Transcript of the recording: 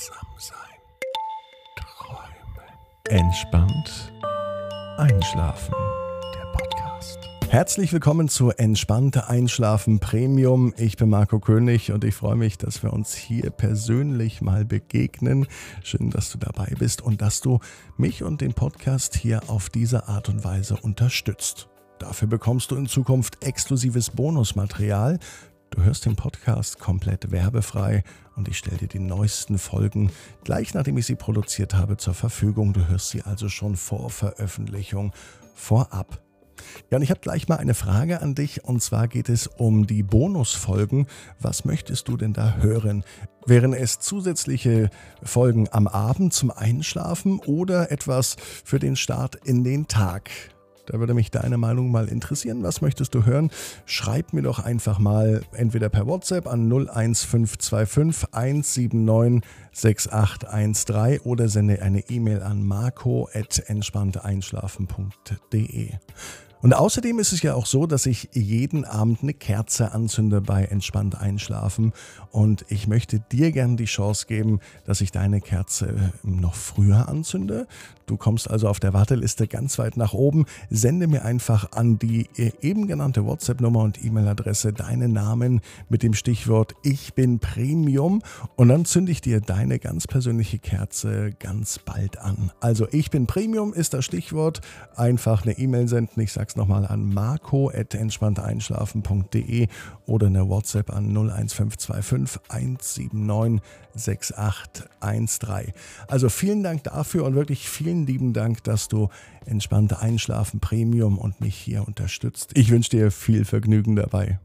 achtsam sein. Träumen. Entspannt. Einschlafen. Der Podcast. Herzlich willkommen zu Entspannte Einschlafen Premium. Ich bin Marco König und ich freue mich, dass wir uns hier persönlich mal begegnen. Schön, dass du dabei bist und dass du mich und den Podcast hier auf diese Art und Weise unterstützt. Dafür bekommst du in Zukunft exklusives Bonusmaterial Du hörst den Podcast komplett werbefrei und ich stelle dir die neuesten Folgen gleich nachdem ich sie produziert habe zur Verfügung. Du hörst sie also schon vor Veröffentlichung vorab. Ja, und ich habe gleich mal eine Frage an dich und zwar geht es um die Bonusfolgen. Was möchtest du denn da hören? Wären es zusätzliche Folgen am Abend zum Einschlafen oder etwas für den Start in den Tag? Da würde mich deine Meinung mal interessieren. Was möchtest du hören? Schreib mir doch einfach mal entweder per WhatsApp an 01525 179 6813 oder sende eine E-Mail an marco.entspannteeinschlafen.de. Und außerdem ist es ja auch so, dass ich jeden Abend eine Kerze anzünde bei Entspannt Einschlafen. Und ich möchte dir gerne die Chance geben, dass ich deine Kerze noch früher anzünde. Du kommst also auf der Warteliste ganz weit nach oben. Sende mir einfach an die eben genannte WhatsApp-Nummer und E-Mail-Adresse deinen Namen mit dem Stichwort Ich bin Premium und dann zünde ich dir deine ganz persönliche Kerze ganz bald an. Also Ich bin Premium ist das Stichwort. Einfach eine E-Mail senden. Ich sag's nochmal an marco.entspannteeinschlafen.de oder eine WhatsApp an 01525 179 6813. Also vielen Dank dafür und wirklich vielen lieben Dank, dass du entspannte Einschlafen Premium und mich hier unterstützt. Ich wünsche dir viel Vergnügen dabei.